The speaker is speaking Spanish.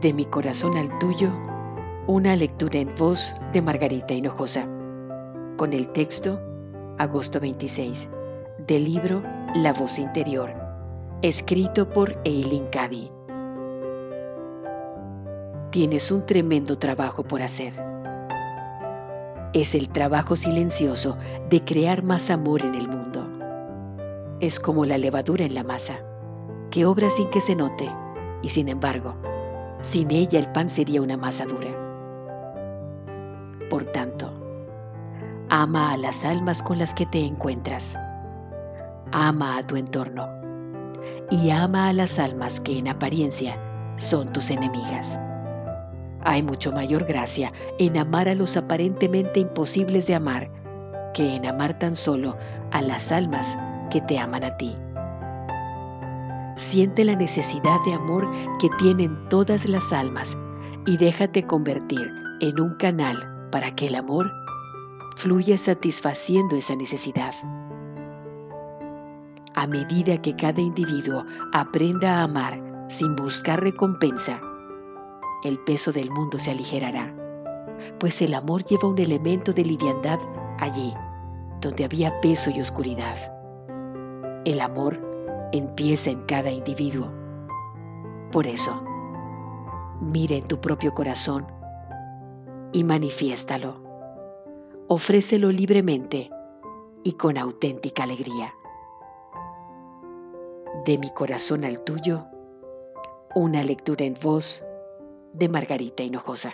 De mi corazón al tuyo, una lectura en voz de Margarita Hinojosa, con el texto Agosto 26, del libro La voz interior, escrito por Eileen Cady. Tienes un tremendo trabajo por hacer. Es el trabajo silencioso de crear más amor en el mundo. Es como la levadura en la masa, que obra sin que se note, y sin embargo, sin ella el pan sería una masa dura. Por tanto, ama a las almas con las que te encuentras. Ama a tu entorno. Y ama a las almas que en apariencia son tus enemigas. Hay mucho mayor gracia en amar a los aparentemente imposibles de amar que en amar tan solo a las almas que te aman a ti. Siente la necesidad de amor que tienen todas las almas y déjate convertir en un canal para que el amor fluya satisfaciendo esa necesidad. A medida que cada individuo aprenda a amar sin buscar recompensa, el peso del mundo se aligerará, pues el amor lleva un elemento de liviandad allí donde había peso y oscuridad. El amor empieza en cada individuo. Por eso, mira en tu propio corazón y manifiéstalo. Ofrécelo libremente y con auténtica alegría. De mi corazón al tuyo, una lectura en voz de Margarita Hinojosa.